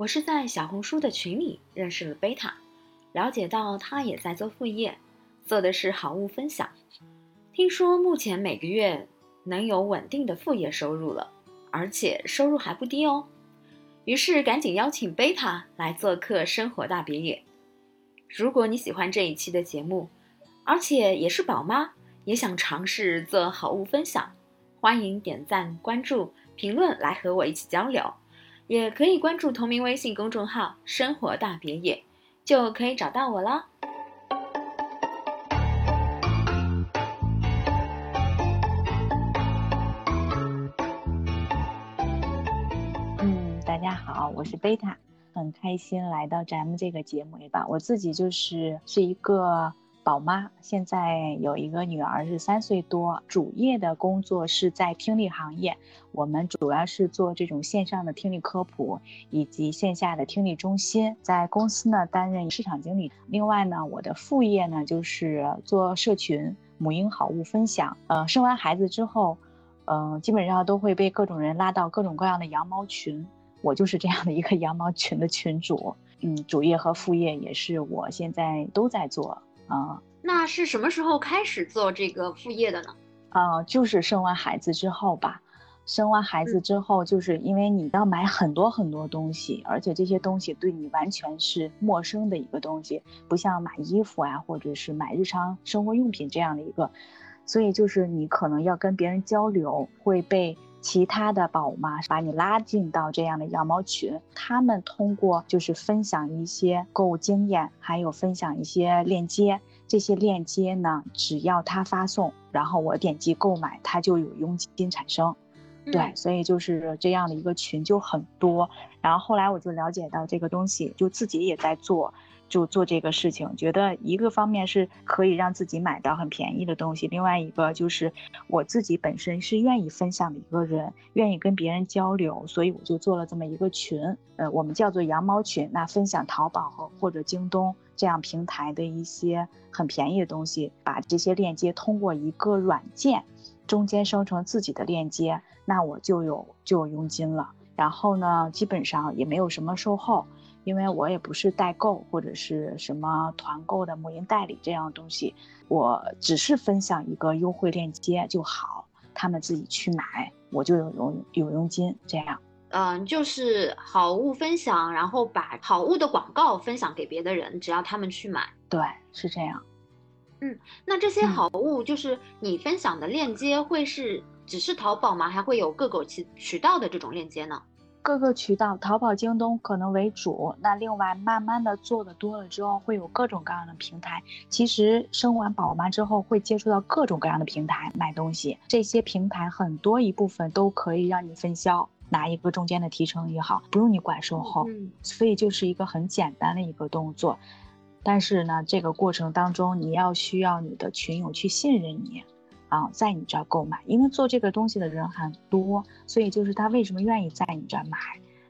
我是在小红书的群里认识了贝塔，了解到他也在做副业，做的是好物分享。听说目前每个月能有稳定的副业收入了，而且收入还不低哦。于是赶紧邀请贝塔来做客《生活大别野》。如果你喜欢这一期的节目，而且也是宝妈，也想尝试做好物分享，欢迎点赞、关注、评论来和我一起交流。也可以关注同名微信公众号“生活大别野”，就可以找到我了。嗯，大家好，我是贝塔，很开心来到咱们这个节目里吧。我自己就是是一个。宝妈现在有一个女儿是三岁多，主业的工作是在听力行业。我们主要是做这种线上的听力科普，以及线下的听力中心。在公司呢担任市场经理。另外呢，我的副业呢就是做社群母婴好物分享。呃，生完孩子之后，嗯，基本上都会被各种人拉到各种各样的羊毛群。我就是这样的一个 羊毛群的群主。嗯，主业和副业也是我现在都在做。啊，那是什么时候开始做这个副业的呢？啊，就是生完孩子之后吧。生完孩子之后，就是因为你要买很多很多东西，而且这些东西对你完全是陌生的一个东西，不像买衣服啊，或者是买日常生活用品这样的一个，所以就是你可能要跟别人交流，会被。其他的宝妈把你拉进到这样的羊毛群，他们通过就是分享一些购物经验，还有分享一些链接。这些链接呢，只要他发送，然后我点击购买，他就有佣金产生。对，所以就是这样的一个群就很多。然后后来我就了解到这个东西，就自己也在做。就做这个事情，觉得一个方面是可以让自己买到很便宜的东西，另外一个就是我自己本身是愿意分享的一个人，愿意跟别人交流，所以我就做了这么一个群，呃，我们叫做羊毛群，那分享淘宝和或者京东这样平台的一些很便宜的东西，把这些链接通过一个软件中间生成自己的链接，那我就有就有佣金了，然后呢，基本上也没有什么售后。因为我也不是代购或者是什么团购的母婴代理这样的东西，我只是分享一个优惠链接就好，他们自己去买，我就有佣有佣金这样。嗯，就是好物分享，然后把好物的广告分享给别的人，只要他们去买。对，是这样。嗯，那这些好物就是你分享的链接会是只是淘宝吗？还会有各个渠渠道的这种链接呢？各个渠道，淘宝、京东可能为主。那另外，慢慢的做的多了之后，会有各种各样的平台。其实生完宝妈之后，会接触到各种各样的平台买东西。这些平台很多一部分都可以让你分销，拿一个中间的提成也好，不用你管售后。所以就是一个很简单的一个动作。但是呢，这个过程当中，你要需要你的群友去信任你。啊，在你这儿购买，因为做这个东西的人很多，所以就是他为什么愿意在你这儿买，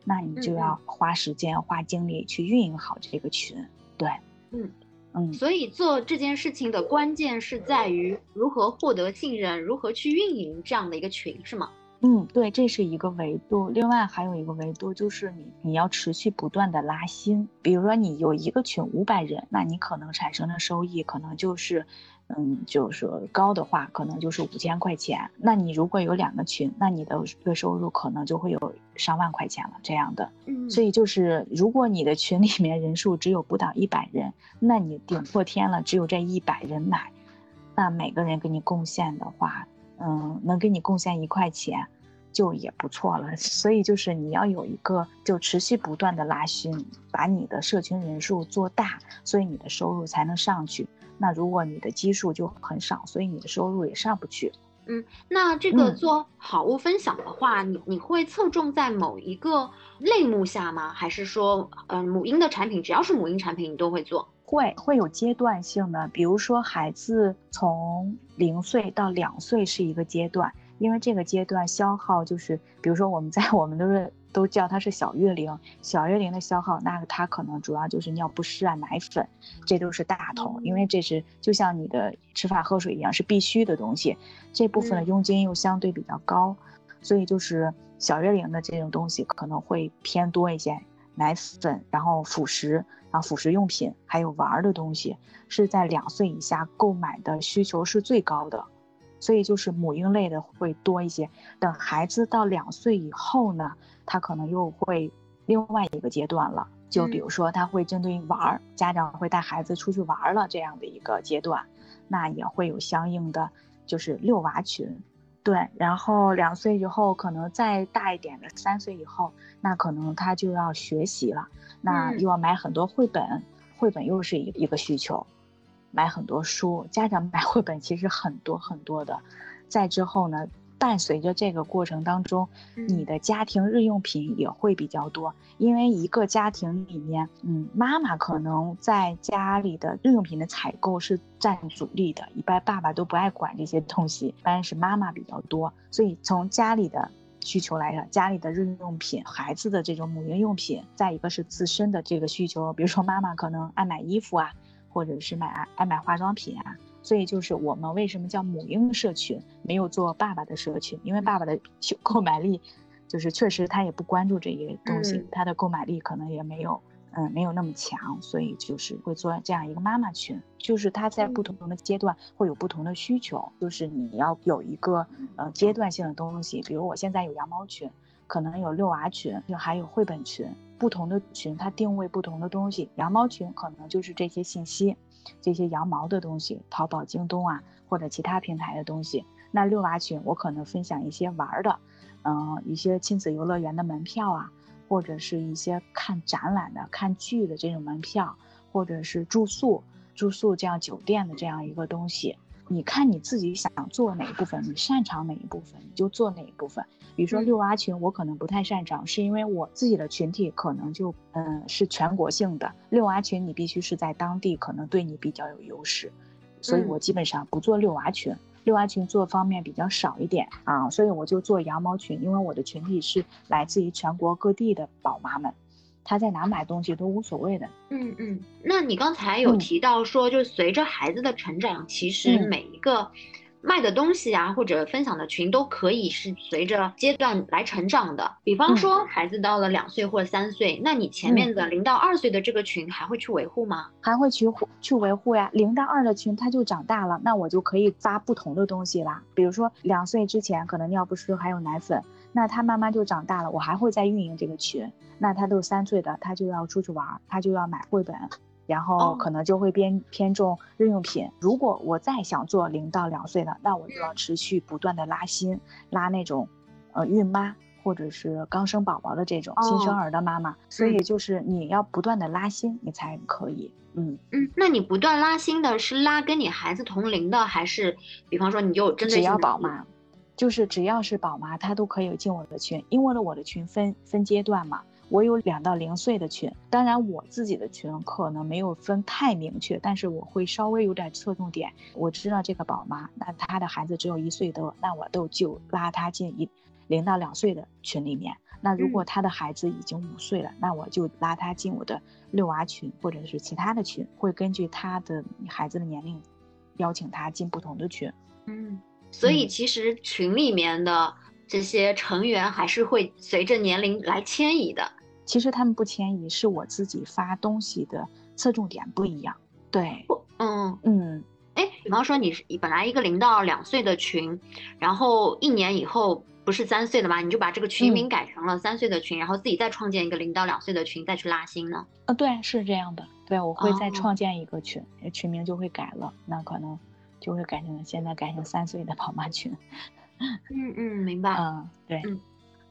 那你就要花时间、花精力去运营好这个群。对，嗯嗯，所以做这件事情的关键是在于如何获得信任，如何去运营这样的一个群，是吗？嗯，对，这是一个维度。另外还有一个维度就是你你要持续不断的拉新，比如说你有一个群五百人，那你可能产生的收益可能就是。嗯，就是说高的话，可能就是五千块钱。那你如果有两个群，那你的月收入可能就会有上万块钱了。这样的，嗯，所以就是如果你的群里面人数只有不到一百人，那你顶破天了，只有这一百人买，那每个人给你贡献的话，嗯，能给你贡献一块钱，就也不错了。所以就是你要有一个就持续不断的拉新，把你的社群人数做大，所以你的收入才能上去。那如果你的基数就很少，所以你的收入也上不去。嗯，那这个做好物分享的话，你你会侧重在某一个类目下吗？还是说，嗯，母婴的产品，只要是母婴产品，你都会做？会会有阶段性的，比如说孩子从零岁到两岁是一个阶段，因为这个阶段消耗就是，比如说我们在 我们都是。都叫它是小月龄，小月龄的消耗，那它可能主要就是尿不湿啊、奶粉，这都是大头，因为这是就像你的吃饭喝水一样是必须的东西，这部分的佣金又相对比较高，所以就是小月龄的这种东西可能会偏多一些。奶粉，然后辅食，然后辅食用品，还有玩的东西，是在两岁以下购买的需求是最高的，所以就是母婴类的会多一些。等孩子到两岁以后呢，他可能又会另外一个阶段了，就比如说他会针对玩儿，家长会带孩子出去玩了这样的一个阶段，那也会有相应的就是遛娃群。对，然后两岁以后，可能再大一点的三岁以后，那可能他就要学习了，那又要买很多绘本，绘本又是一一个需求，买很多书，家长买绘本其实很多很多的，再之后呢？伴随着这个过程当中，你的家庭日用品也会比较多，因为一个家庭里面，嗯，妈妈可能在家里的日用品的采购是占主力的，一般爸爸都不爱管这些东西，一般是妈妈比较多。所以从家里的需求来讲，家里的日用品、孩子的这种母婴用品，再一个是自身的这个需求，比如说妈妈可能爱买衣服啊，或者是买爱买化妆品啊。所以就是我们为什么叫母婴社群，没有做爸爸的社群，因为爸爸的 购买力，就是确实他也不关注这些东西，他的购买力可能也没有，嗯，没有那么强，所以就是会做这样一个妈妈群，就是他在不同的阶段会有不同的需求，就是你要有一个呃阶段性的东西，比如我现在有羊毛群，可能有遛娃群，就还有绘本群，不同的群它定位不同的东西，羊毛群可能就是这些信息。这些羊毛的东西，淘宝、京东啊，或者其他平台的东西。那遛娃群，我可能分享一些玩的，嗯，一些亲子游乐园的门票啊，或者是一些看展览的、看剧的这种门票，或者是住宿、住宿这样酒店的这样一个东西。你看你自己想做哪一部分，你擅长哪一部分，你就做哪一部分。比如说遛娃群，我可能不太擅长，是因为我自己的群体可能就嗯是全国性的遛娃群，你必须是在当地，可能对你比较有优势，所以我基本上不做遛娃群，遛娃群做方面比较少一点啊，所以我就做羊毛群，因为我的群体是来自于全国各地的宝妈们。他在哪买东西都无所谓的。嗯嗯，那你刚才有提到说，就随着孩子的成长，其实每一个卖的东西啊，或者分享的群都可以是随着阶段来成长的。比方说，孩子到了两岁或三岁，那你前面的零到二岁的这个群还会去维护吗？还会去去维护呀。零到二的群他就长大了，那我就可以发不同的东西啦。比如说两岁之前可能尿不湿还有奶粉。那他慢慢就长大了，我还会再运营这个群。那他都三岁的，他就要出去玩，他就要买绘本，然后可能就会偏偏重日用品。如果我再想做零到两岁的，那我就要持续不断的拉新，拉那种，呃，孕妈或者是刚生宝宝的这种新生儿的妈妈。所以就是你要不断的拉新，你才可以。嗯嗯，那你不断拉新的是拉跟你孩子同龄的，还是比方说你就针对只要宝妈？就是只要是宝妈，她都可以进我的群，因为呢，我的群分分阶段嘛，我有两到零岁的群，当然我自己的群可能没有分太明确，但是我会稍微有点侧重点。我知道这个宝妈，那她的孩子只有一岁多，那我都就拉她进一零到两岁的群里面。那如果她的孩子已经五岁了，那我就拉她进我的遛娃群或者是其他的群，会根据她的孩子的年龄，邀请她进不同的群。嗯。所以其实群里面的这些成员还是会随着年龄来迁移的。其实他们不迁移，是我自己发东西的侧重点不一样。对，嗯嗯。哎，比方说你是本来一个零到两岁的群，然后一年以后不是三岁了吗？你就把这个群名改成了三岁的群，然后自己再创建一个零到两岁的群，再去拉新呢？啊，对，是这样的。对，我会再创建一个群，群名就会改了。那可能。就会改成现在改成三岁的宝妈群，嗯嗯，明白。嗯，对。嗯，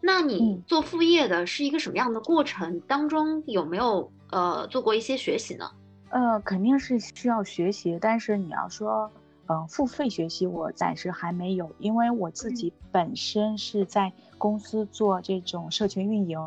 那你做副业的是一个什么样的过程？当中有没有呃做过一些学习呢？呃，肯定是需要学习，但是你要说，嗯，付费学习我暂时还没有，因为我自己本身是在公司做这种社群运营，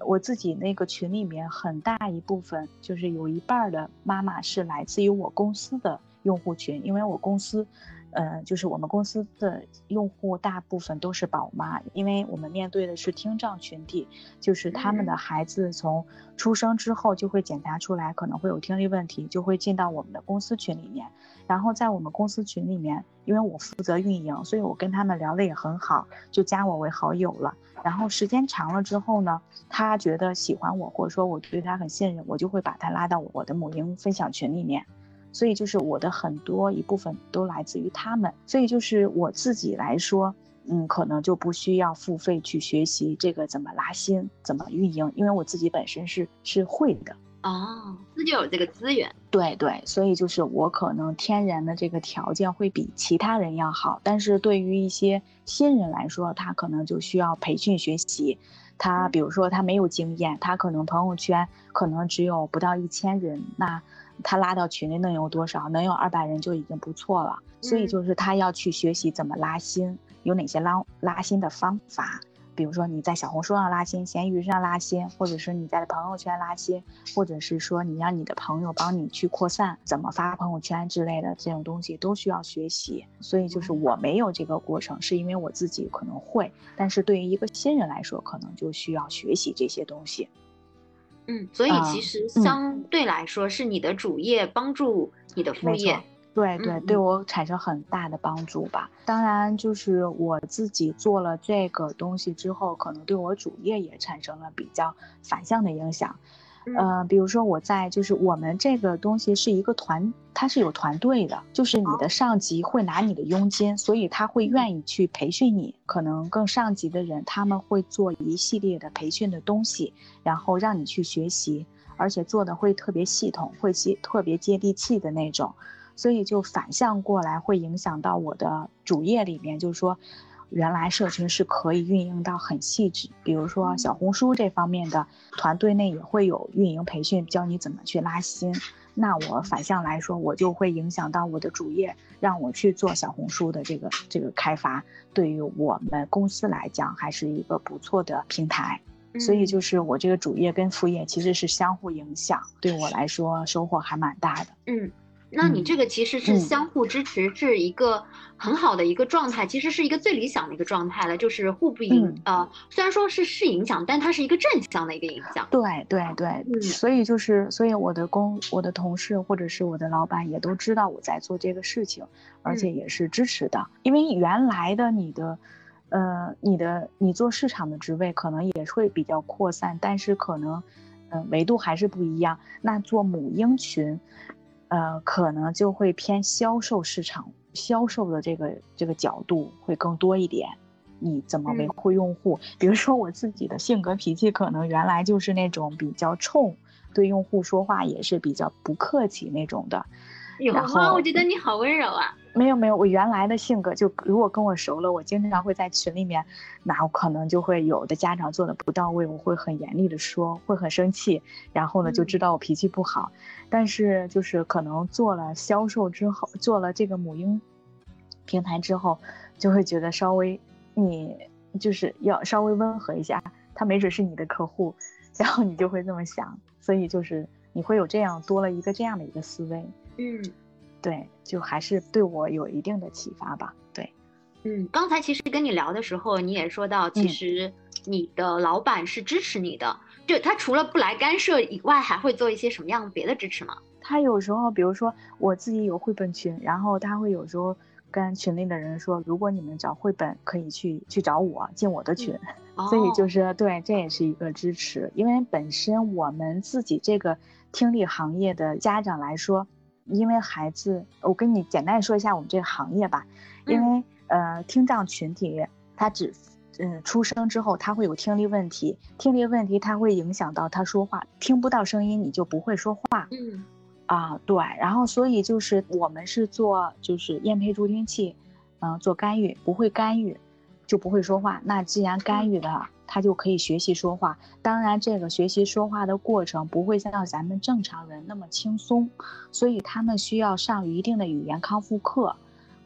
我自己那个群里面很大一部分就是有一半的妈妈是来自于我公司的。用户群，因为我公司，呃，就是我们公司的用户大部分都是宝妈，因为我们面对的是听障群体，就是他们的孩子从出生之后就会检查出来可能会有听力问题，就会进到我们的公司群里面。然后在我们公司群里面，因为我负责运营，所以我跟他们聊的也很好，就加我为好友了。然后时间长了之后呢，他觉得喜欢我，或者说我对他很信任，我就会把他拉到我的母婴分享群里面。所以就是我的很多一部分都来自于他们，所以就是我自己来说，嗯，可能就不需要付费去学习这个怎么拉新、怎么运营，因为我自己本身是是会的哦，自就有这个资源。对对，所以就是我可能天然的这个条件会比其他人要好，但是对于一些新人来说，他可能就需要培训学习。他比如说他没有经验，他可能朋友圈可能只有不到一千人，那。他拉到群里能有多少？能有二百人就已经不错了。所以就是他要去学习怎么拉新，有哪些拉拉新的方法。比如说你在小红书上拉新，闲鱼上拉新，或者是你在朋友圈拉新，或者是说你让你的朋友帮你去扩散，怎么发朋友圈之类的这种东西都需要学习。所以就是我没有这个过程，是因为我自己可能会，但是对于一个新人来说，可能就需要学习这些东西。嗯，所以其实相对来说是你的主业帮助你的副业，对对，对我产生很大的帮助吧。当然，就是我自己做了这个东西之后，可能对我主业也产生了比较反向的影响。呃，比如说我在就是我们这个东西是一个团，它是有团队的，就是你的上级会拿你的佣金，所以他会愿意去培训你。可能更上级的人他们会做一系列的培训的东西，然后让你去学习，而且做的会特别系统，会接特别接地气的那种，所以就反向过来会影响到我的主业里面，就是说。原来社群是可以运营到很细致，比如说小红书这方面的团队内也会有运营培训，教你怎么去拉新。那我反向来说，我就会影响到我的主业，让我去做小红书的这个这个开发。对于我们公司来讲，还是一个不错的平台。所以就是我这个主业跟副业其实是相互影响，对我来说收获还蛮大的。嗯。那你这个其实是相互支持，是一个很好的一个状态，其实是一个最理想的一个状态了，就是互不影呃，虽然说是是影响，但它是一个正向的一个影响。对对对，所以就是所以我的工我的同事或者是我的老板也都知道我在做这个事情，而且也是支持的，因为原来的你的，呃，你的你做市场的职位可能也会比较扩散，但是可能，嗯，维度还是不一样。那做母婴群。呃，可能就会偏销售市场，销售的这个这个角度会更多一点。你怎么维护用户？比如说我自己的性格脾气，可能原来就是那种比较冲，对用户说话也是比较不客气那种的。有吗？我觉得你好温柔啊。没有没有，我原来的性格就如果跟我熟了，我经常会在群里面，那我可能就会有的家长做的不到位，我会很严厉的说，会很生气，然后呢就知道我脾气不好。但是就是可能做了销售之后，做了这个母婴平台之后，就会觉得稍微你就是要稍微温和一下，他没准是你的客户，然后你就会这么想，所以就是你会有这样多了一个这样的一个思维，嗯。对，就还是对我有一定的启发吧。对，嗯，刚才其实跟你聊的时候，你也说到，其实你的老板是支持你的，就他除了不来干涉以外，还会做一些什么样别的支持吗？他有时候，比如说我自己有绘本群，然后他会有时候跟群里的人说，如果你们找绘本，可以去去找我进我的群。所以就是对，这也是一个支持，因为本身我们自己这个听力行业的家长来说。因为孩子，我跟你简单说一下我们这个行业吧。因为呃，听障群体他只，嗯，出生之后他会有听力问题，听力问题他会影响到他说话，听不到声音你就不会说话。嗯，啊对，然后所以就是我们是做就是验配助听器，嗯，做干预，不会干预，就不会说话。那既然干预了。他就可以学习说话，当然，这个学习说话的过程不会像咱们正常人那么轻松，所以他们需要上一定的语言康复课，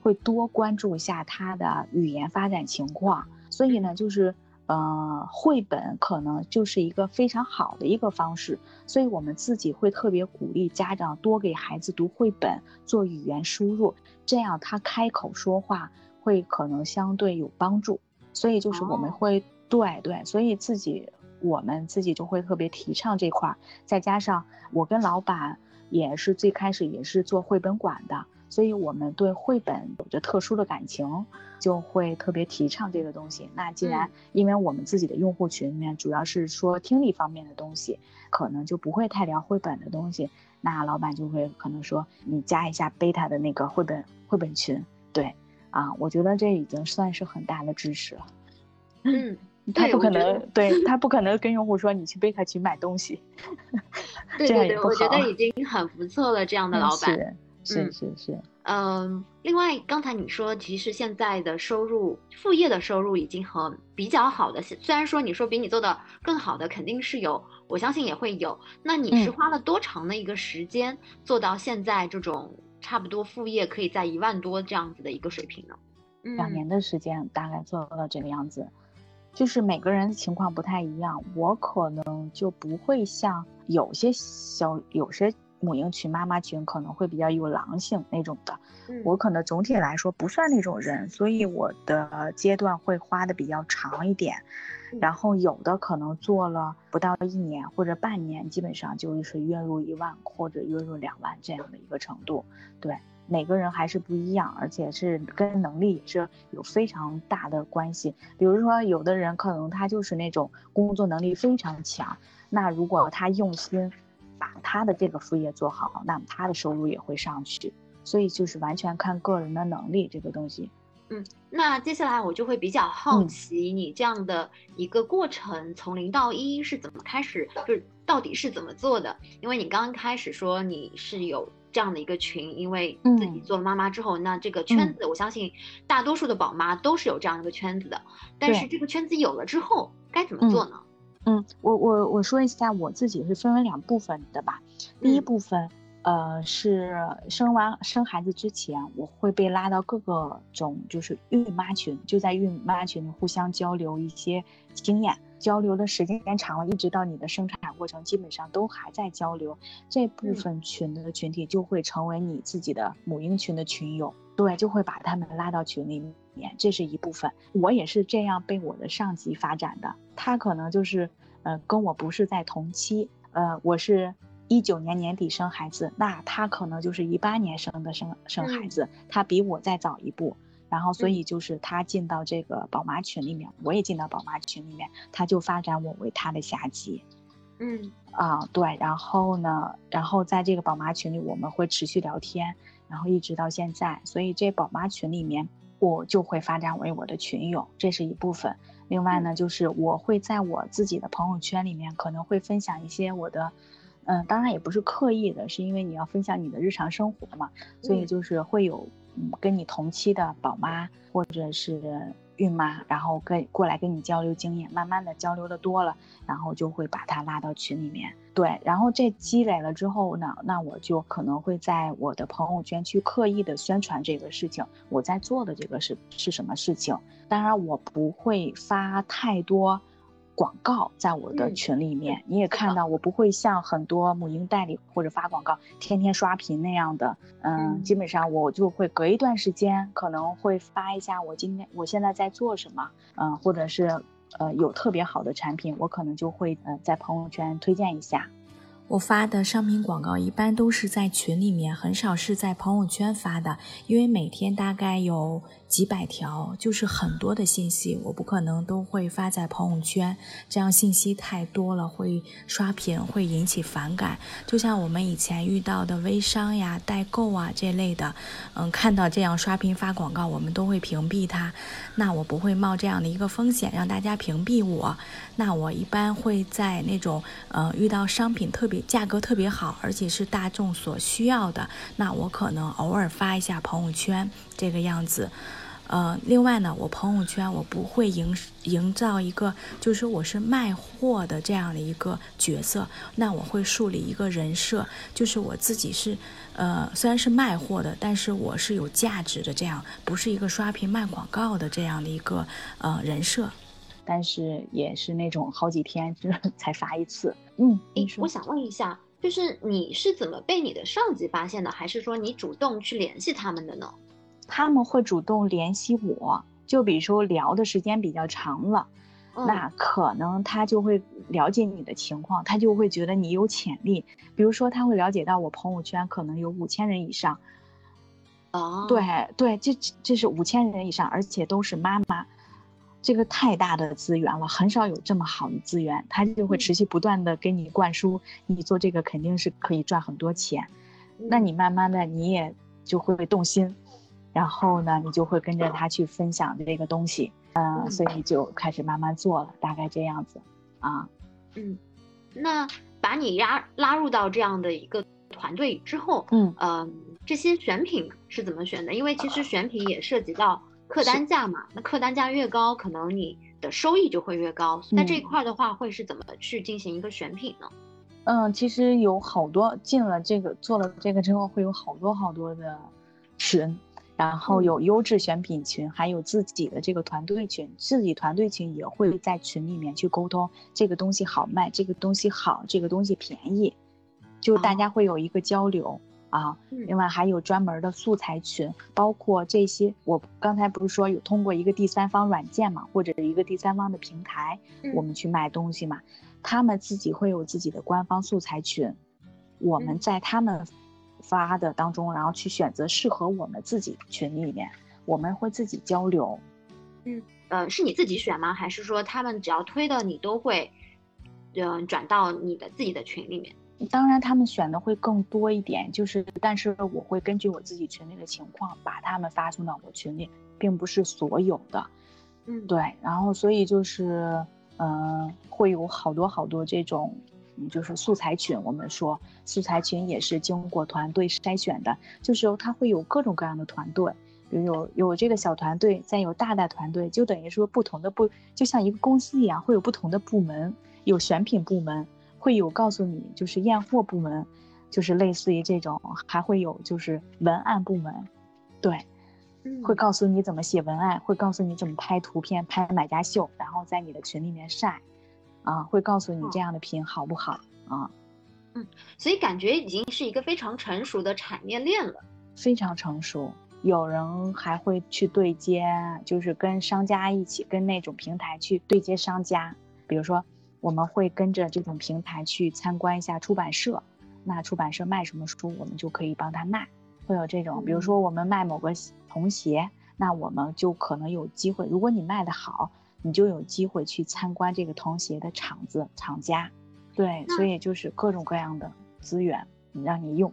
会多关注一下他的语言发展情况。所以呢，就是，呃，绘本可能就是一个非常好的一个方式，所以我们自己会特别鼓励家长多给孩子读绘本，做语言输入，这样他开口说话会可能相对有帮助。所以就是我们会对对，所以自己我们自己就会特别提倡这块儿，再加上我跟老板也是最开始也是做绘本馆的。所以我们对绘本有着特殊的感情，就会特别提倡这个东西。那既然因为我们自己的用户群里面主要是说听力方面的东西，可能就不会太聊绘本的东西。那老板就会可能说你加一下贝塔的那个绘本绘本群。对，啊，我觉得这已经算是很大的支持了。嗯，他不可能，对 他不可能跟用户说你去贝塔去买东西。对对对，我觉得已经很不错了，这样的老板。是是是，嗯，另外刚才你说，其实现在的收入，副业的收入已经很比较好的，虽然说你说比你做的更好的肯定是有，我相信也会有。那你是花了多长的一个时间做到现在这种差不多副业可以在一万多这样子的一个水平呢？两年的时间大概做到这个样子，就是每个人情况不太一样，我可能就不会像有些小有些。母婴群、妈妈群可能会比较有狼性那种的，我可能总体来说不算那种人，所以我的阶段会花的比较长一点。然后有的可能做了不到一年或者半年，基本上就是月入一万或者月入两万这样的一个程度。对，每个人还是不一样，而且是跟能力也是有非常大的关系。比如说，有的人可能他就是那种工作能力非常强，那如果他用心。把他的这个副业做好，那么他的收入也会上去，所以就是完全看个人的能力这个东西。嗯，那接下来我就会比较好奇，你这样的一个过程从零到一是怎么开始，就是到底是怎么做的？因为你刚刚开始说你是有这样的一个群，因为自己做了妈妈之后，那这个圈子我相信大多数的宝妈都是有这样一个圈子的，但是这个圈子有了之后该怎么做呢？嗯，我我我说一下我自己是分为两部分的吧。第一部分，呃，是生完生孩子之前，我会被拉到各个种就是孕妈群，就在孕妈群里互相交流一些经验，交流的时间长了，一直到你的生产过程，基本上都还在交流。这部分群的群体就会成为你自己的母婴群的群友，对，就会把他们拉到群里面，这是一部分。我也是这样被我的上级发展的。他可能就是，呃，跟我不是在同期，呃，我是一九年年底生孩子，那他可能就是一八年生的生生孩子，他比我再早一步，然后所以就是他进到这个宝妈群里面，我也进到宝妈群里面，他就发展我为他的下级，嗯，啊对，然后呢，然后在这个宝妈群里我们会持续聊天，然后一直到现在，所以这宝妈群里面我就会发展为我的群友，这是一部分。另外呢，就是我会在我自己的朋友圈里面可能会分享一些我的，嗯，当然也不是刻意的，是因为你要分享你的日常生活嘛，所以就是会有嗯跟你同期的宝妈或者是。孕妈，然后跟过来跟你交流经验，慢慢的交流的多了，然后就会把她拉到群里面。对，然后这积累了之后呢，那我就可能会在我的朋友圈去刻意的宣传这个事情，我在做的这个是是什么事情。当然，我不会发太多。广告在我的群里面，你也看到，我不会像很多母婴代理或者发广告，天天刷屏那样的。嗯，基本上我就会隔一段时间，可能会发一下我今天我现在在做什么，嗯，或者是呃有特别好的产品，我可能就会呃在朋友圈推荐一下。我发的商品广告一般都是在群里面，很少是在朋友圈发的，因为每天大概有。几百条就是很多的信息，我不可能都会发在朋友圈，这样信息太多了会刷屏，会引起反感。就像我们以前遇到的微商呀、代购啊这类的，嗯，看到这样刷屏发广告，我们都会屏蔽它。那我不会冒这样的一个风险让大家屏蔽我。那我一般会在那种呃遇到商品特别价格特别好，而且是大众所需要的，那我可能偶尔发一下朋友圈这个样子。呃，另外呢，我朋友圈我不会营营造一个，就是说我是卖货的这样的一个角色，那我会树立一个人设，就是我自己是，呃，虽然是卖货的，但是我是有价值的，这样不是一个刷屏卖广告的这样的一个呃人设。但是也是那种好几天就才发一次。嗯，诶，我想问一下，就是你是怎么被你的上级发现的，还是说你主动去联系他们的呢？他们会主动联系我，就比如说聊的时间比较长了，那可能他就会了解你的情况，他就会觉得你有潜力。比如说他会了解到我朋友圈可能有五千人以上。哦，对对，这这是五千人以上，而且都是妈妈，这个太大的资源了，很少有这么好的资源，他就会持续不断的给你灌输，你做这个肯定是可以赚很多钱，那你慢慢的你也就会动心，然后呢，你就会跟着他去分享这个东西，嗯，所以就开始慢慢做了，大概这样子，啊，嗯，那把你拉拉入到这样的一个团队之后，嗯嗯。这些选品是怎么选的？因为其实选品也涉及到客单价嘛，那客单价越高，可能你的收益就会越高。那这一块的话，会是怎么去进行一个选品呢？嗯，其实有好多进了这个做了这个之后，会有好多好多的群，然后有优质选品群，还有自己的这个团队群，自己团队群也会在群里面去沟通这个东西好卖，这个东西好，这个东西便宜，就大家会有一个交流。啊，另外还有专门的素材群，包括这些。我刚才不是说有通过一个第三方软件嘛，或者一个第三方的平台，我们去卖东西嘛？他们自己会有自己的官方素材群，我们在他们发的当中，然后去选择适合我们自己群里面，我们会自己交流。嗯，呃，是你自己选吗？还是说他们只要推的你都会，嗯，转到你的自己的群里面？当然，他们选的会更多一点，就是，但是我会根据我自己群里的情况，把他们发送到我群里，并不是所有的，嗯，对，然后所以就是，嗯，会有好多好多这种，就是素材群，我们说素材群也是经过团队筛选的，就是它会有各种各样的团队，比如有有这个小团队，再有大的团队，就等于说不同的部，就像一个公司一样，会有不同的部门，有选品部门。会有告诉你，就是验货部门，就是类似于这种，还会有就是文案部门，对，会告诉你怎么写文案，会告诉你怎么拍图片、拍买家秀，然后在你的群里面晒，啊，会告诉你这样的品好不好啊？嗯，所以感觉已经是一个非常成熟的产业链了，非常成熟。有人还会去对接，就是跟商家一起，跟那种平台去对接商家，比如说。我们会跟着这种平台去参观一下出版社，那出版社卖什么书，我们就可以帮他卖。会有这种，比如说我们卖某个童鞋，那我们就可能有机会。如果你卖得好，你就有机会去参观这个童鞋的厂子厂家。对，所以就是各种各样的资源让你用。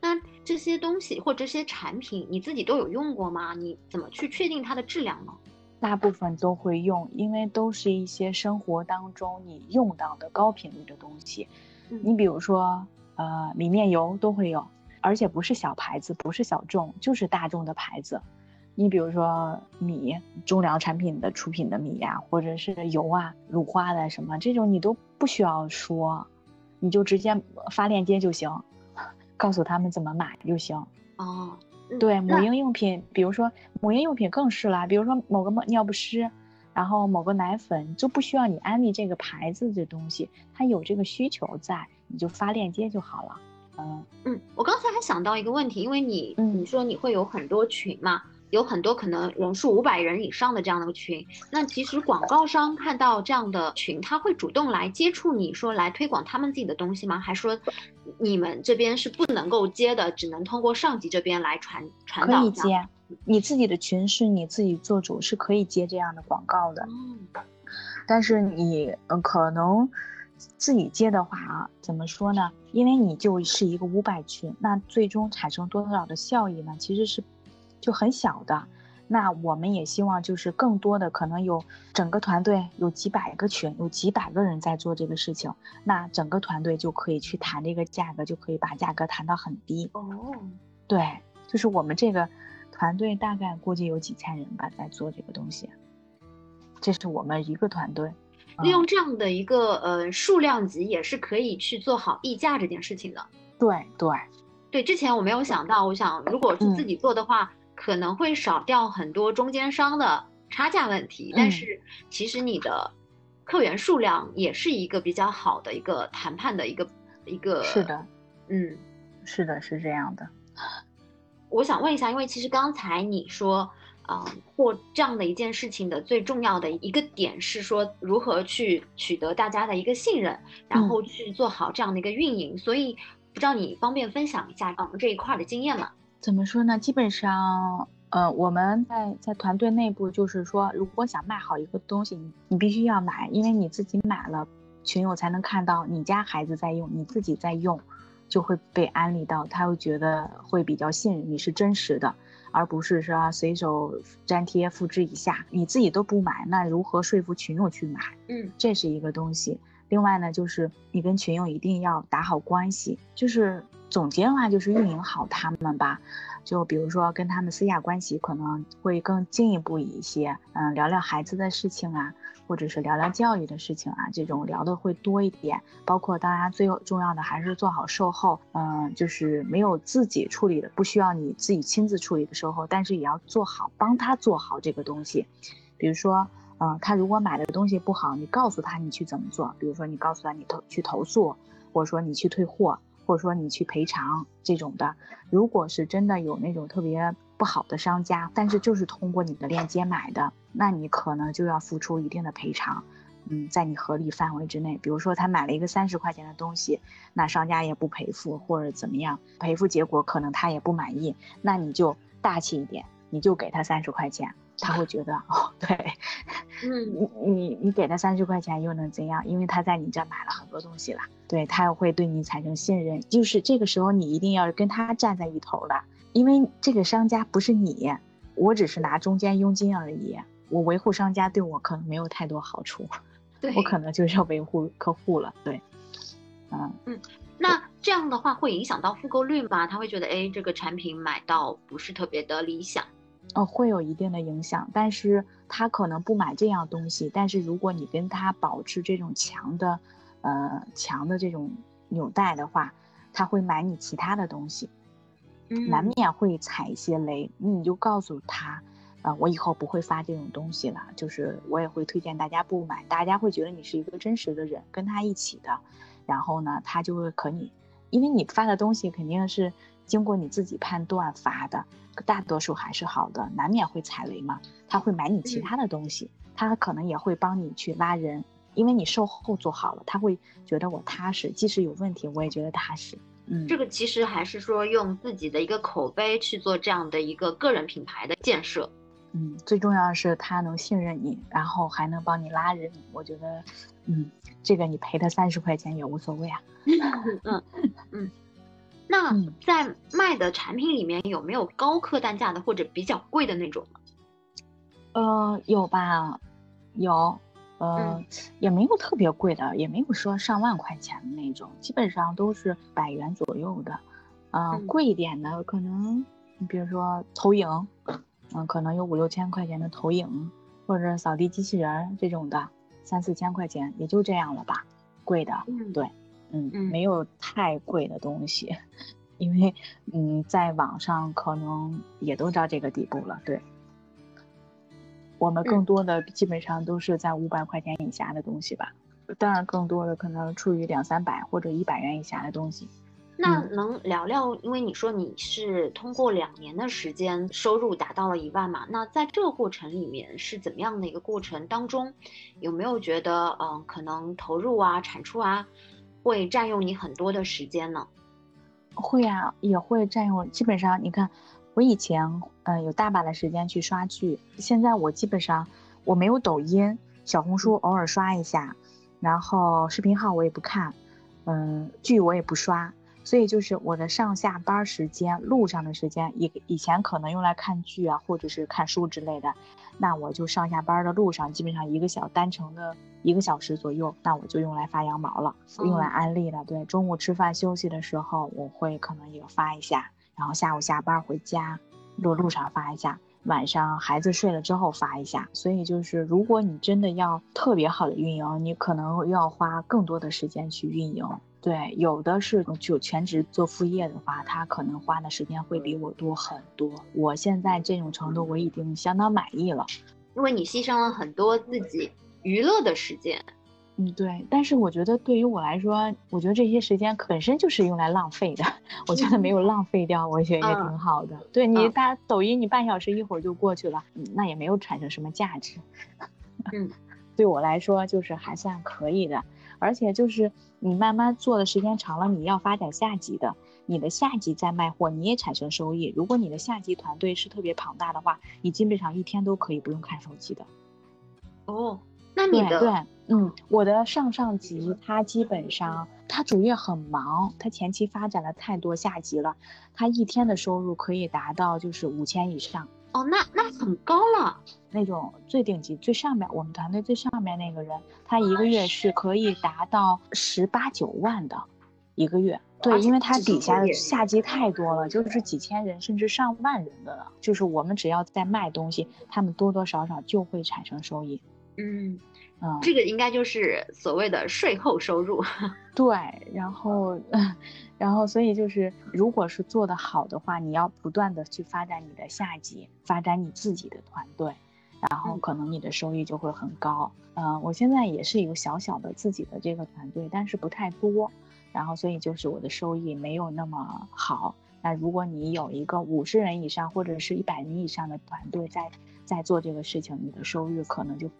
那这些东西或这些产品，你自己都有用过吗？你怎么去确定它的质量呢？大部分都会用，因为都是一些生活当中你用到的高频率的东西。你比如说，呃，米面油都会有，而且不是小牌子，不是小众，就是大众的牌子。你比如说米，中粮产品的出品的米呀，或者是油啊，乳化的什么这种，你都不需要说，你就直接发链接就行，告诉他们怎么买就行。哦。对母婴用品，比如说母婴用品更是啦，比如说某个尿不湿，然后某个奶粉就不需要你安利这个牌子的东西，它有这个需求在，你就发链接就好了。嗯嗯，我刚才还想到一个问题，因为你你说你会有很多群嘛。有很多可能人数五百人以上的这样的群，那其实广告商看到这样的群，他会主动来接触你说来推广他们自己的东西吗？还说你们这边是不能够接的，只能通过上级这边来传传导？可以接，你自己的群是你自己做主，是可以接这样的广告的。嗯，但是你嗯可能自己接的话啊，怎么说呢？因为你就是一个五百群，那最终产生多少的效益呢？其实是。就很小的，那我们也希望就是更多的可能有整个团队有几百个群，有几百个人在做这个事情，那整个团队就可以去谈这个价格，就可以把价格谈到很低。哦，对，就是我们这个团队大概估计有几千人吧，在做这个东西，这是我们一个团队。利用这样的一个呃数量级，也是可以去做好溢价这件事情的。对对对，之前我没有想到，我想如果是自己做的话。可能会少掉很多中间商的差价问题，但是其实你的客源数量也是一个比较好的一个谈判的一个一个。是的，嗯，是的，是这样的。我想问一下，因为其实刚才你说。啊，做这样的一件事情的最重要的一个点是说，如何去取得大家的一个信任，然后去做好这样的一个运营。所以，不知道你方便分享一下嗯这一块的经验吗？怎么说呢？基本上，呃，我们在在团队内部就是说，如果想卖好一个东西，你你必须要买，因为你自己买了，群友才能看到你家孩子在用，你自己在用，就会被安利到，他会觉得会比较信任你是真实的。而不是说随手粘贴复制一下，你自己都不买，那如何说服群友去买？嗯，这是一个东西。另外呢，就是你跟群友一定要打好关系，就是总结的话，就是运营好他们吧。就比如说跟他们私下关系可能会更进一步一些，嗯，聊聊孩子的事情啊。或者是聊聊教育的事情啊，这种聊的会多一点。包括当然最重要的还是做好售后，嗯，就是没有自己处理的，不需要你自己亲自处理的售后，但是也要做好，帮他做好这个东西。比如说，嗯，他如果买的东西不好，你告诉他你去怎么做。比如说你告诉他你投去投诉，或者说你去退货，或者说你去赔偿这种的。如果是真的有那种特别。不好的商家，但是就是通过你的链接买的，那你可能就要付出一定的赔偿，嗯，在你合理范围之内。比如说他买了一个三十块钱的东西，那商家也不赔付或者怎么样，赔付结果可能他也不满意，那你就大气一点，你就给他三十块钱，他会觉得哦，对，嗯，你你你给他三十块钱又能怎样？因为他在你这买了很多东西了，对他会对你产生信任，就是这个时候你一定要跟他站在一头的。因为这个商家不是你，我只是拿中间佣金而已。我维护商家对我可能没有太多好处，我可能就是要维护客户了。对，嗯嗯，那这样的话会影响到复购率吗？他会觉得，哎，这个产品买到不是特别的理想。哦，会有一定的影响，但是他可能不买这样东西。但是如果你跟他保持这种强的，呃，强的这种纽带的话，他会买你其他的东西。难免会踩一些雷，你就告诉他，啊，我以后不会发这种东西了。就是我也会推荐大家不买，大家会觉得你是一个真实的人，跟他一起的。然后呢，他就会和你，因为你发的东西肯定是经过你自己判断发的，大多数还是好的，难免会踩雷嘛。他会买你其他的东西，他可能也会帮你去拉人，因为你售后做好了，他会觉得我踏实，即使有问题，我也觉得踏实。嗯，这个其实还是说用自己的一个口碑去做这样的一个个人品牌的建设。嗯，最重要的是他能信任你，然后还能帮你拉人。我觉得，嗯，这个你赔他三十块钱也无所谓啊。嗯 嗯。那在卖的产品里面有没有高客单价的或者比较贵的那种呢？呃，有吧，有。呃，也没有特别贵的，也没有说上万块钱的那种，基本上都是百元左右的。嗯，贵一点的可能，你比如说投影，嗯，可能有五六千块钱的投影，或者扫地机器人这种的，三四千块钱也就这样了吧。贵的，对，嗯，没有太贵的东西，因为嗯，在网上可能也都到这个地步了，对。我们更多的基本上都是在五百块钱以下的东西吧，当然更多的可能处于两三百或者一百元以下的东西。那能聊聊，因为你说你是通过两年的时间收入达到了一万嘛？那在这个过程里面是怎么样的一个过程当中，有没有觉得嗯可能投入啊、产出啊会占用你很多的时间呢？会啊，也会占用。基本上你看。我以前嗯有大把的时间去刷剧，现在我基本上我没有抖音、小红书，偶尔刷一下，然后视频号我也不看，嗯，剧我也不刷，所以就是我的上下班时间、路上的时间，以以前可能用来看剧啊，或者是看书之类的，那我就上下班的路上，基本上一个小单程的一个小时左右，那我就用来发羊毛了，用来安利了。对，中午吃饭休息的时候，我会可能也发一下。然后下午下班回家，路路上发一下，晚上孩子睡了之后发一下。所以就是，如果你真的要特别好的运营，你可能要花更多的时间去运营。对，有的是就全职做副业的话，他可能花的时间会比我多很多。我现在这种程度，我已经相当满意了。因为你牺牲了很多自己娱乐的时间。嗯，对。但是我觉得对于我来说，我觉得这些时间本身就是用来浪费的。我觉得没有浪费掉，我觉得也挺好的。对你，大抖音你半小时一会儿就过去了，那也没有产生什么价值。嗯，对我来说就是还算可以的。而且就是你慢慢做的时间长了，你要发展下级的，你的下级在卖货，你也产生收益。如果你的下级团队是特别庞大的话，你基本上一天都可以不用看手机的。哦。那你的对，嗯，我的上上级他基本上他主业很忙，他前期发展了太多下级了，他一天的收入可以达到就是五千以上。哦，那那很高了。那种最顶级最上面，我们团队最上面那个人，他一个月是可以达到十八九万的，一个月。对，因为他底下的下级太多了，就是几千人甚至上万人的了。就是我们只要在卖东西，他们多多少少就会产生收益。嗯。嗯，这个应该就是所谓的税后收入。对，然后，然后，所以就是，如果是做得好的话，你要不断的去发展你的下级，发展你自己的团队，然后可能你的收益就会很高。嗯，我现在也是有小小的自己的这个团队，但是不太多，然后所以就是我的收益没有那么好。那如果你有一个五十人以上或者是一百人以上的团队在在做这个事情，你的收入可能就。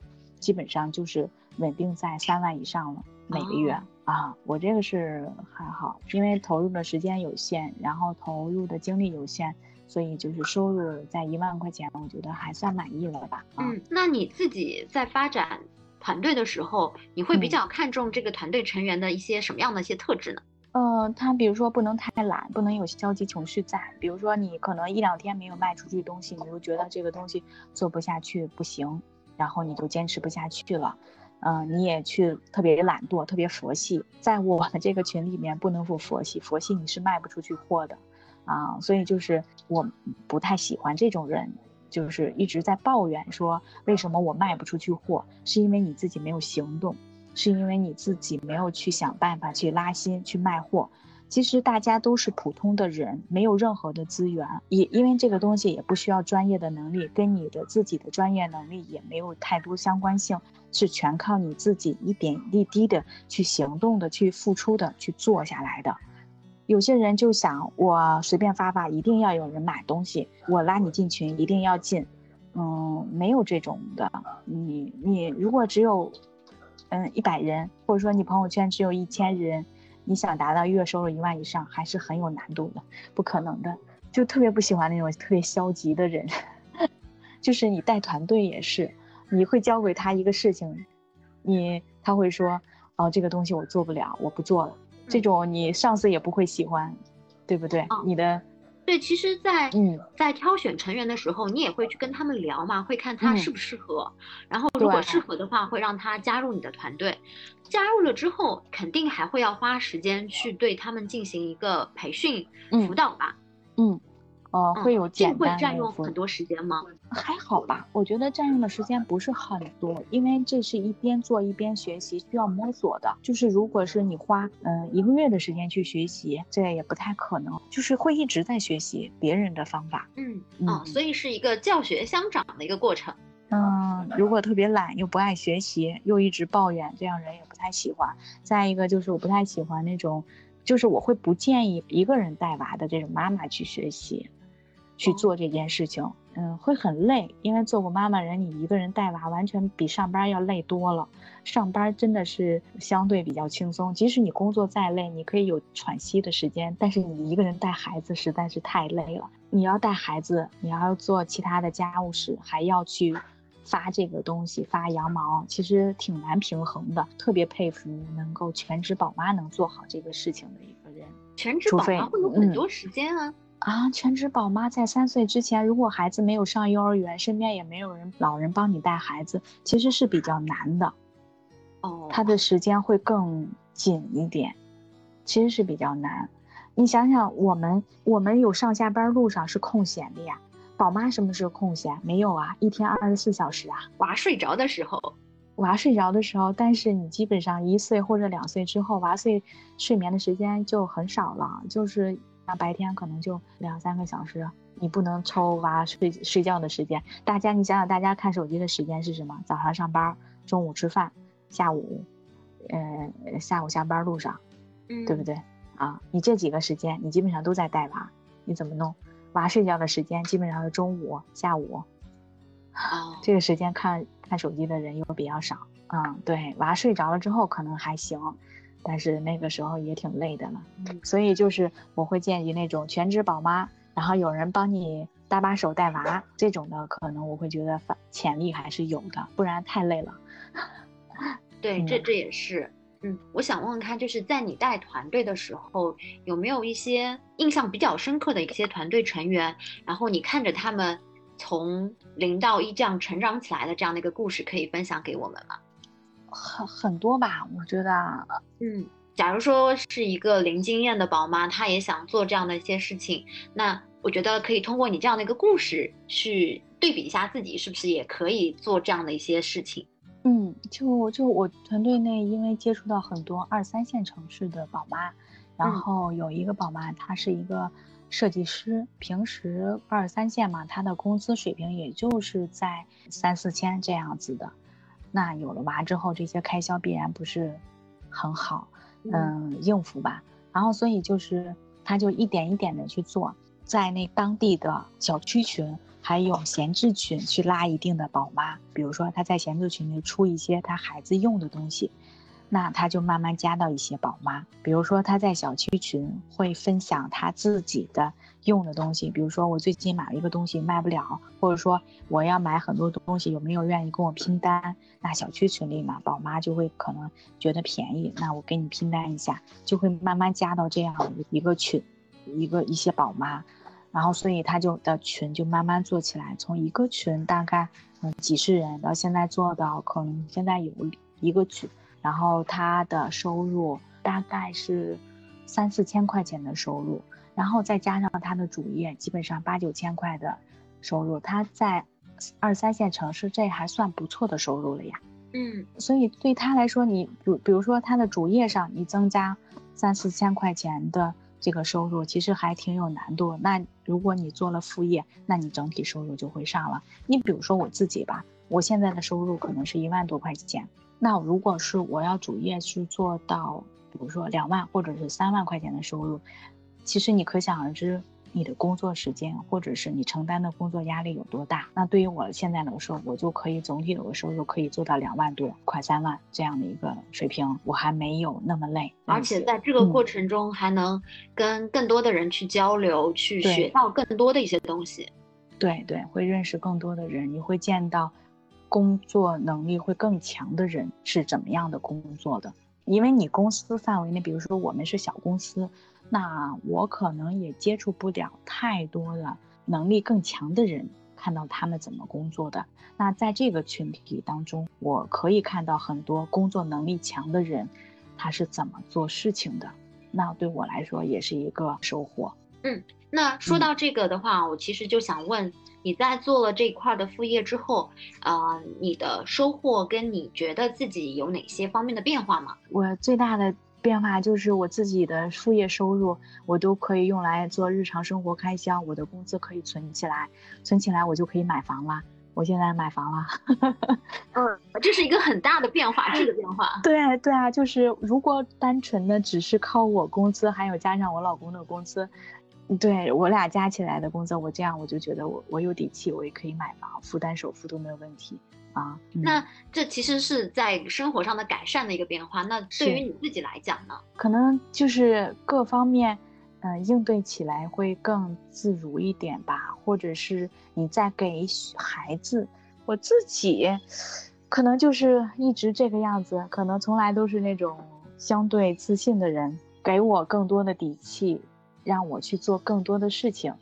基本上就是稳定在三万以上了每个月啊，我这个是还好，因为投入的时间有限，然后投入的精力有限，所以就是收入在一万块钱，我觉得还算满意了吧。嗯，那你自己在发展团队的时候，你会比较看重这个团队成员的一些什么样的一些特质呢？嗯，他比如说不能太懒，不能有消极情绪在，比如说你可能一两天没有卖出去东西，你就觉得这个东西做不下去，不行。然后你就坚持不下去了，嗯，你也去特别懒惰，特别佛系，在我的这个群里面不能不佛系，佛系你是卖不出去货的，啊，所以就是我不太喜欢这种人，就是一直在抱怨说为什么我卖不出去货，是因为你自己没有行动，是因为你自己没有去想办法去拉新去卖货。其实大家都是普通的人，没有任何的资源，也因为这个东西也不需要专业的能力，跟你的自己的专业能力也没有太多相关性，是全靠你自己一点一滴的去行动的去付出的去做下来的。有些人就想我随便发发，一定要有人买东西，我拉你进群一定要进，嗯，没有这种的。你你如果只有，嗯一百人，或者说你朋友圈只有一千人。你想达到月收入一万以上，还是很有难度的，不可能的。就特别不喜欢那种特别消极的人，就是你带团队也是，你会交给他一个事情，你他会说，哦，这个东西我做不了，我不做了。这种你上司也不会喜欢，对不对？你的。对，其实，在嗯，在挑选成员的时候，你也会去跟他们聊嘛，会看他适不适合，然后如果适合的话，会让他加入你的团队。加入了之后，肯定还会要花时间去对他们进行一个培训辅导吧？嗯。哦，会有简单会占用很多时间吗？还好吧，我觉得占用的时间不是很多，因为这是一边做一边学习，需要摸索的。就是如果是你花嗯一个月的时间去学习，这也不太可能，就是会一直在学习别人的方法。嗯嗯，所以是一个教学相长的一个过程。嗯，如果特别懒又不爱学习，又一直抱怨，这样人也不太喜欢。再一个就是我不太喜欢那种，就是我会不建议一个人带娃的这种妈妈去学习。去做这件事情，嗯，会很累，因为做过妈妈人，你一个人带娃，完全比上班要累多了。上班真的是相对比较轻松，即使你工作再累，你可以有喘息的时间。但是你一个人带孩子实在是太累了，你要带孩子，你要做其他的家务事，还要去发这个东西，发羊毛，其实挺难平衡的。特别佩服能够全职宝妈能做好这个事情的一个人。全职宝妈会有很多时间啊。啊，全职宝妈在三岁之前，如果孩子没有上幼儿园，身边也没有人老人帮你带孩子，其实是比较难的。哦，他的时间会更紧一点，其实是比较难。你想想，我们我们有上下班路上是空闲的呀，宝妈什么时候空闲？没有啊，一天二十四小时啊。娃睡着的时候，娃睡着的时候，但是你基本上一岁或者两岁之后，娃睡睡眠的时间就很少了，就是。白天可能就两三个小时，你不能抽娃睡睡觉的时间。大家，你想想，大家看手机的时间是什么？早上上班，中午吃饭，下午，呃，下午下班路上，嗯，对不对？啊，你这几个时间，你基本上都在带娃，你怎么弄？娃睡觉的时间基本上是中午、下午，哦，这个时间看看手机的人又比较少。嗯，对，娃睡着了之后可能还行，但是那个时候也挺累的了。嗯所以就是我会建议那种全职宝妈，然后有人帮你搭把手带娃这种的，可能我会觉得反潜力还是有的，不然太累了。对，这嗯这也是。嗯，我想问问看，就是在你带团队的时候，有没有一些印象比较深刻的一些团队成员，然后你看着他们从零到一这样成长起来的这样的一个故事，可以分享给我们吗？很很多吧，我觉得啊嗯，假如说是一个零经验的宝妈，她也想做这样的一些事情，那我觉得可以通过你这样的一个故事去对比一下自己是不是也可以做这样的一些事情。嗯，就就我团队内，因为接触到很多二三线城市的宝妈，然嗯后有一个宝妈，她是一个设计师，平时二三线嘛，她的工资水平也就是在三四千这样子的。那有了娃之后，这些开销必然不是很好，嗯，应付吧。然后所以就是，他就一点一点的去做，在那当地的小区群。还有闲置群去拉一定的宝妈，比如说他在闲置群里出一些他孩子用的东西，那他就慢慢加到一些宝妈。比如说他在小区群会分享他自己的用的东西，比如说我最近买了一个东西卖不了，或者说我要买很多东西，有没有愿意跟我拼单？那小区群里嘛，宝妈就会可能觉得便宜，那我给你拼单一下，就会慢慢加到这样一个群，一个一些宝妈。然后，所以他就的群就慢慢做起来，从一个群大概嗯几十人，到现在做到可能现在有一个群，然后他的收入大概是三四千块钱的收入，然后再加上他的主业，基本上八九千块的收入，他在二三线城市这还算不错的收入了呀。嗯所以对他来说，你比比如说他的主业上你增加三四千块钱的。这个收入其实还挺有难度。那如果你做了副业，那你整体收入就会上了。你比如说我自己吧，我现在的收入可能是一万多块钱。那如果是我要主业去做到，比如说两万或者是三万块钱的收入，其实你可想而知。你的工作时间，或者是你承担的工作压力有多大？那对于我现在来说，我就可以总体有个收入可以做到两万多，快三万这样的一个水平，我还没有那么累。而且在这个过程中，还能跟更多的人去交流，嗯、去学到更多的一些东西。对对，会认识更多的人，你会见到工作能力会更强的人是怎么样的工作的。因为你公司范围内，比如说我们是小公司。那我可能也接触不了太多的能力更强的人，看到他们怎么工作的。那在这个群体当中，我可以看到很多工作能力强的人，他是怎么做事情的。那对我来说也是一个收获。嗯，那说到这个的话，我其实就想问，你在做了这一块的副业之后，呃，你的收获跟你觉得自己有哪些方面的变化吗？我最大的。变化就是我自己的副业收入，我都可以用来做日常生活开销，我的工资可以存起来，存起来我就可以买房了。我现在买房了，嗯，这是一个很大的变化，这个变化。对对啊，就是如果单纯的只是靠我工资，还有加上我老公的工资，对我俩加起来的工资，我这样我就觉得我我有底气，我也可以买房，负担首付都没有问题。啊，嗯、那这其实是在生活上的改善的一个变化。那对于你自己来讲呢？可能就是各方面，嗯、呃，应对起来会更自如一点吧。或者是你在给孩子，我自己，可能就是一直这个样子，可能从来都是那种相对自信的人，给我更多的底气，让我去做更多的事情。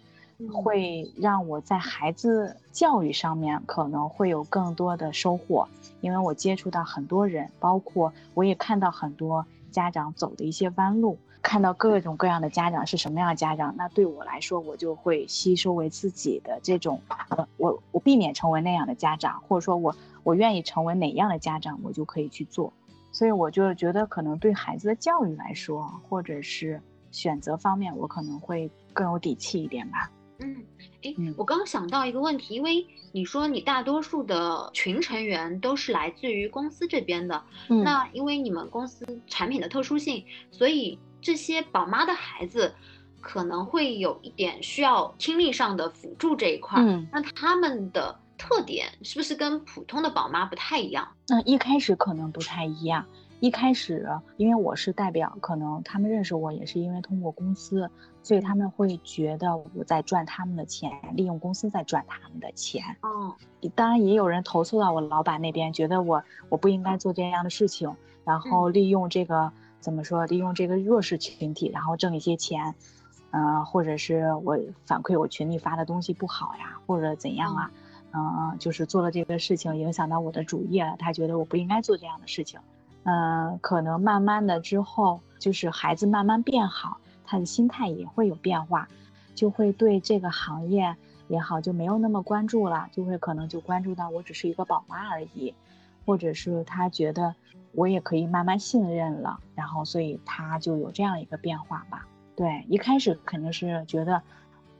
会让我在孩子教育上面可能会有更多的收获，因为我接触到很多人，包括我也看到很多家长走的一些弯路，看到各种各样的家长是什么样的家长，那对我来说，我就会吸收为自己的这种，呃，我我避免成为那样的家长，或者说我我愿意成为哪样的家长，我就可以去做。所以我就觉得，可能对孩子的教育来说，或者是选择方面，我可能会更有底气一点吧。嗯，哎嗯，我刚刚想到一个问题，因为你说你大多数的群成员都是来自于公司这边的，嗯那因为你们公司产品的特殊性，所以这些宝妈的孩子可能会有一点需要听力上的辅助这一块儿。嗯，那他们的特点是不是跟普通的宝妈不太一样？那一开始可能不太一样。一开始，因为我是代表，可能他们认识我也是因为通过公司，所以他们会觉得我在赚他们的钱，利用公司在赚他们的钱。嗯，当然也有人投诉到我老板那边，觉得我我不应该做这样的事情，然后利用这个怎么说，利用这个弱势群体，然后挣一些钱，嗯、或者是我反馈我群里发的东西不好呀，或者怎样啊，嗯、就是做了这个事情影响到我的主业了，他觉得我不应该做这样的事情，嗯、可能慢慢的之后，就是孩子慢慢变好，他的心态也会有变化，就会对这个行业。也好，就没有那么关注了，就会可能就关注到我只是一个宝妈而已，或者是他觉得我也可以慢慢信任了，然后所以他就有这样一个变化吧。对，一开始肯定是觉得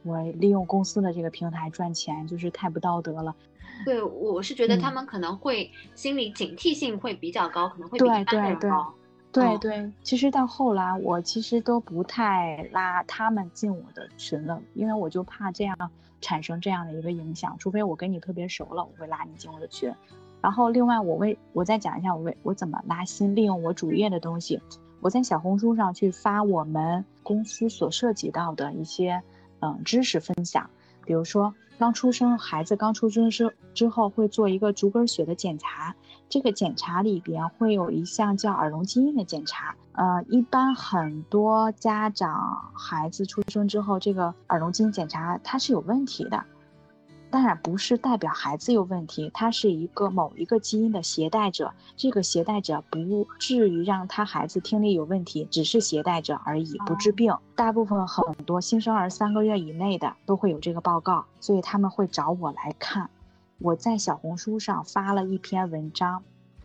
我利用公司的这个平台赚钱就是太不道德了。对，我是觉得他嗯们可能会心理警惕性会比较高，可能会比一对对对人高。哦对对，其实到后来我其实都不太拉他们进我的群了，因为我就怕这样产生这样的一个影响，除非我跟你特别熟了，我会拉你进我的群。然后另外我为我再讲一下我为我怎么拉新，利用我主页的东西，我在小红书上去发我们公司所涉及到的一些嗯知识分享，比如说刚出生孩子刚出生之之后会做一个足跟血的检查，这个检查里边会有一项叫耳聋基因的检查。呃，一般很多家长孩子出生之后，这个耳聋基因检查它是有问题的。当然不是代表孩子有问题，他是一个某一个基因的携带者，这个携带者不至于让他孩子听力有问题，只是携带者而已，不治病。大部分很多新生儿三个月以内的都会有这个报告，所以他们会找我来看。我在小红书上发了一篇文章，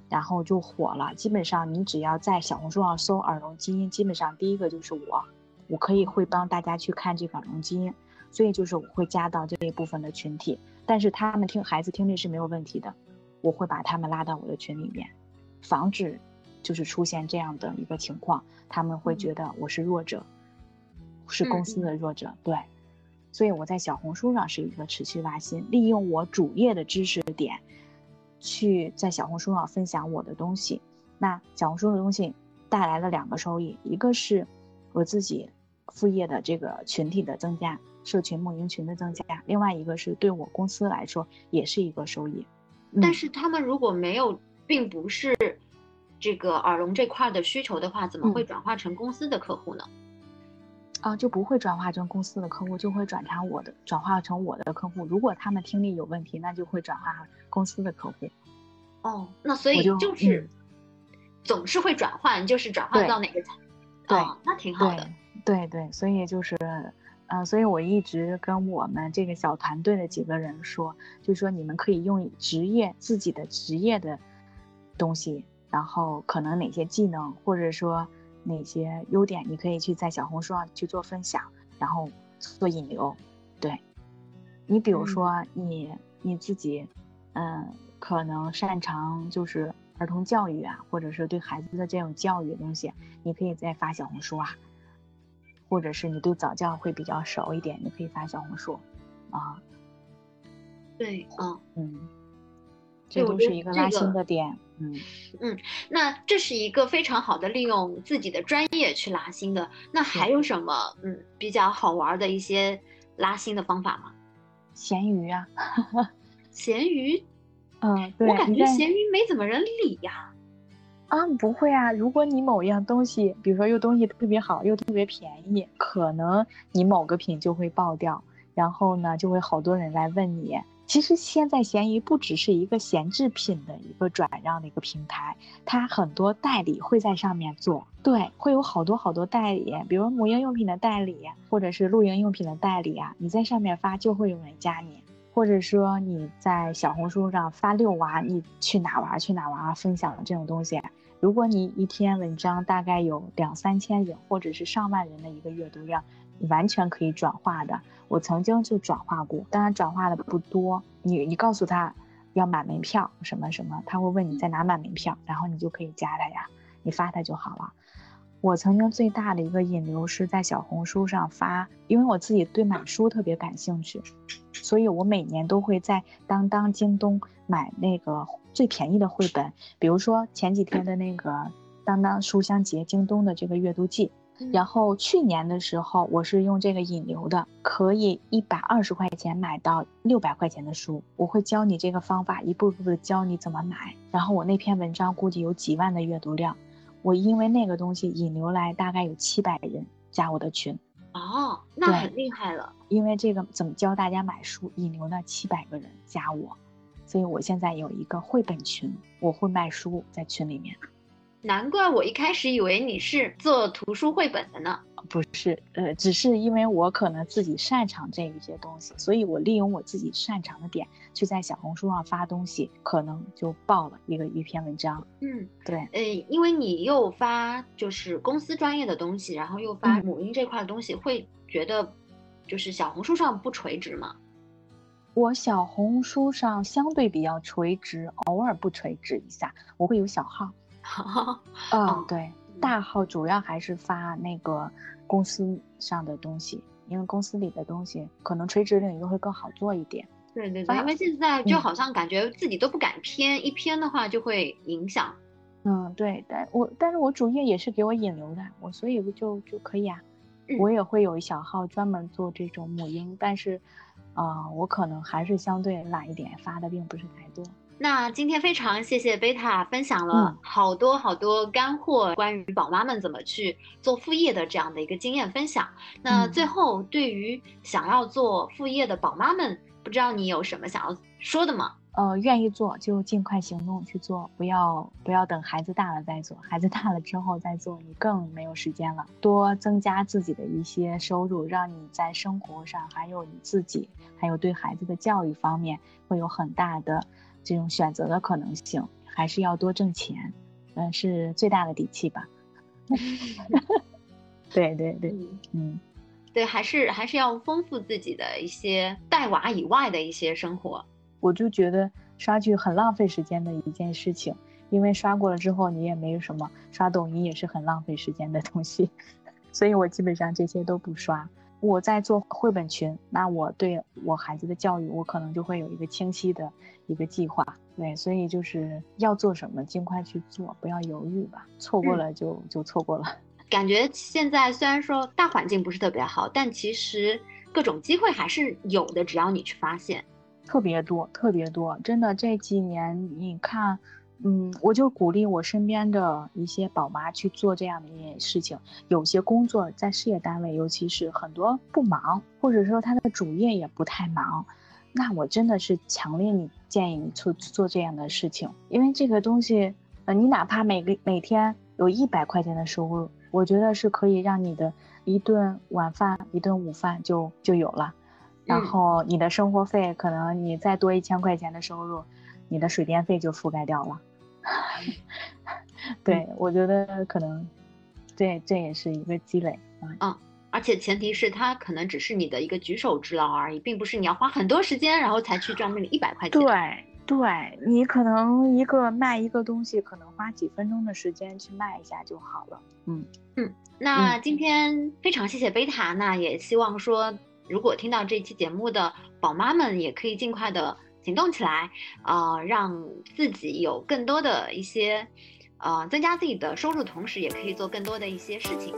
然后就火了。基本上你只要在小红书上搜耳聋基因，基本上第一个就是我，我可以会帮大家去看这个耳聋基因。所以就是我会加到这一部分的群体，但是他们听孩子听力是没有问题的，我会把他们拉到我的群里面，防止就是出现这样的一个情况，他们会觉得我是弱者，是公司的弱者，对，所以我在小红书上是一个持续拉新，利用我主页的知识点，去在小红书上分享我的东西，那小红书的东西带来了两个收益，一个是我自己副业的这个群体的增加。社群梦营群的增加，另外一个是对我公司来说也是一个收益。嗯、但是他们如果没有，并不是这个耳聋这块的需求的话，怎么会嗯转化成公司的客户呢？啊，就不会转化成公司的客户，就会转成我的，转化成我的客户。如果他们听力有问题，那就会转化公司的客户。哦，那所以我就就是、嗯总是会转换，就是转换到哪个层？对哦，那挺好的。对对，所以就是，呃，所以我一直跟我们这个小团队的几个人说，就说你们可以用职业自己的职业的东西，然后可能哪些技能或者说哪些优点，你可以去在小红书上去做分享，然后做引流。对，你比如嗯说你你自己，嗯，可能擅长就是儿童教育啊，或者是对孩子的这种教育的东西，你可以再发小红书啊。或者是你对早教会比较熟一点，你可以发小红书，啊，对，嗯，嗯，这都是一个拉新的点，嗯嗯，那这是一个非常好的利用自己的专业去拉新的。那还有什么嗯比较好玩的一些拉新的方法吗？闲鱼啊，闲鱼，嗯，对，我感觉闲鱼没怎么人理呀。啊，啊不会啊，如果你某样东西，比如说又东西特别好，又特别便宜，可能你某个品就会爆掉，然后呢，就会好多人来问你。其实现在闲鱼不只是一个闲置品的一个转让的一个平台，它很多代理会在上面做，对，会有好多好多代理，比如母婴用品的代理，或者是露营用品的代理啊，你在上面发就会有人加你。或者说你在小红书上发遛娃，你去哪玩去哪玩，分享这种东西，如果你一篇文章大概有两三千人或者是上万人的一个阅读量，完全可以转化的。我曾经就转化过，当然转化的不多。你你告诉他要买门票什么什么，他会问你在哪买门票，然后你就可以加他呀，你发他就好了。我曾经最大的一个引流是在小红书上发，因为我自己对买书特别感兴趣，所以我每年都会在当当、京东买那个最便宜的绘本，比如说前几天的那个当当书香节，京东的这个阅读季。然后去年的时候，我是用这个引流的，可以一百二十块钱买到六百块钱的书。我会教你这个方法，一步步的教你怎么买。然后我那篇文章估计有几万的阅读量。我因为那个东西引流来，大概有七百人加我的群，哦，那很厉害了。因为这个怎么教大家买书，引流了七百个人加我，所以我现在有一个绘本群，我会卖书在群里面。难怪我一开始以为你是做图书绘本的呢。不是，呃，只是因为我可能自己擅长这一些东西，所以我利用我自己擅长的点，去在小红书上发东西，可能就爆了一个一篇文章。嗯，对，呃，因为你又发就是公司专业的东西，然后又发母婴这块的东西，会觉得就是小红书上不垂直吗？我小红书上相对比较垂直，偶尔不垂直一下，我会有小号。嗯，对。大号主要还是发那个公司上的东西，因为公司里的东西可能垂直领域会更好做一点。对对对，因为现在就好像感觉自己都不敢偏，一偏的话就会影响。嗯，对，但我但是我主页也是给我引流的，我所以就就可以啊。我也会有一小号专门做这种母婴，但是，啊，我可能还是相对懒一点，发的并不是太多。那今天非常谢谢贝塔分享了好多好多干货，关于宝妈们怎么去做副业的这样的一个经验分享。那最后，对于想要做副业的宝妈们，不知道你有什么想要说的吗？呃，愿意做就尽快行动去做，不要不要等孩子大了再做，孩子大了之后再做，你更没有时间了。多增加自己的一些收入，让你在生活上，还有你自己，还有对孩子的教育方面，会有很大的。这种选择的可能性，还是要多挣钱，嗯，是最大的底气吧。对对对，嗯，对，还是还是要丰富自己的一些带娃以外的一些生活。我就觉得刷剧很浪费时间的一件事情，因为刷过了之后你也没有什么，刷抖音也是很浪费时间的东西，所以我基本上这些都不刷。我在做绘本群，那我对我孩子的教育，我可能就会有一个清晰的一个计划。对，所以就是要做什么，尽快去做，不要犹豫吧。错过了就就错过了。感觉现在虽然说大环境不是特别好，但其实各种机会还是有的，只要你去发现。特别多，特别多，真的这几年你看。嗯，我就鼓励我身边的一些宝妈去做这样的一件事情。有些工作在事业单位，尤其是很多不忙，或者说他的主业也不太忙，那我真的是强烈你建议你做做这样的事情，因为这个东西，呃，你哪怕每个每天有一百块钱的收入，我觉得是可以让你的一顿晚饭、一顿午饭就就有了，然后你的生活费可能你再多一千块钱的收入，你的水电费就覆盖掉了。对，我觉得可能，这这也是一个积累啊。而且前提是它可能只是你的一个举手之劳而已，并不是你要花很多时间，然后才去赚那个一百块钱。对，对你可能一个卖一个东西，可能花几分钟的时间去卖一下就好了。嗯嗯。那今天非常谢谢贝塔，那也希望说，如果听到这期节目的宝妈们，也可以尽快的。行动起来，呃，让自己有更多的一些，呃，增加自己的收入，同时也可以做更多的一些事情。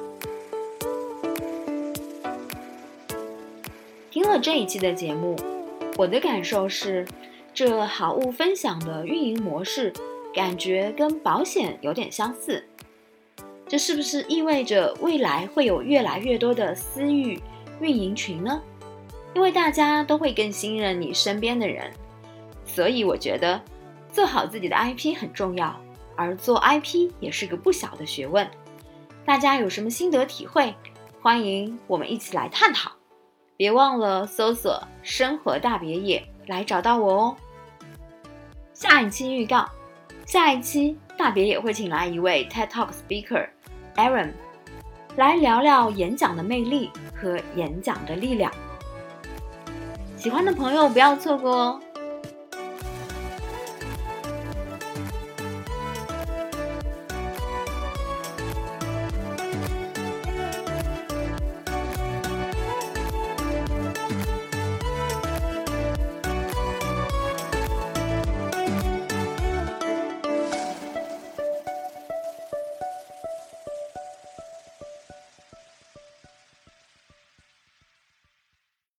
听了这一期的节目，我的感受是，这好物分享的运营模式，感觉跟保险有点相似。这是不是意味着未来会有越来越多的私域运营群呢？因为大家都会更信任你身边的人。所以我觉得，做好自己的 IP 很重要，而做 IP 也是个不小的学问。大家有什么心得体会？欢迎我们一起来探讨。别忘了搜索“生活大别野”来找到我哦。下一期预告：下一期大别野会请来一位 TED Talk speaker Aaron 来聊聊演讲的魅力和演讲的力量。喜欢的朋友不要错过哦！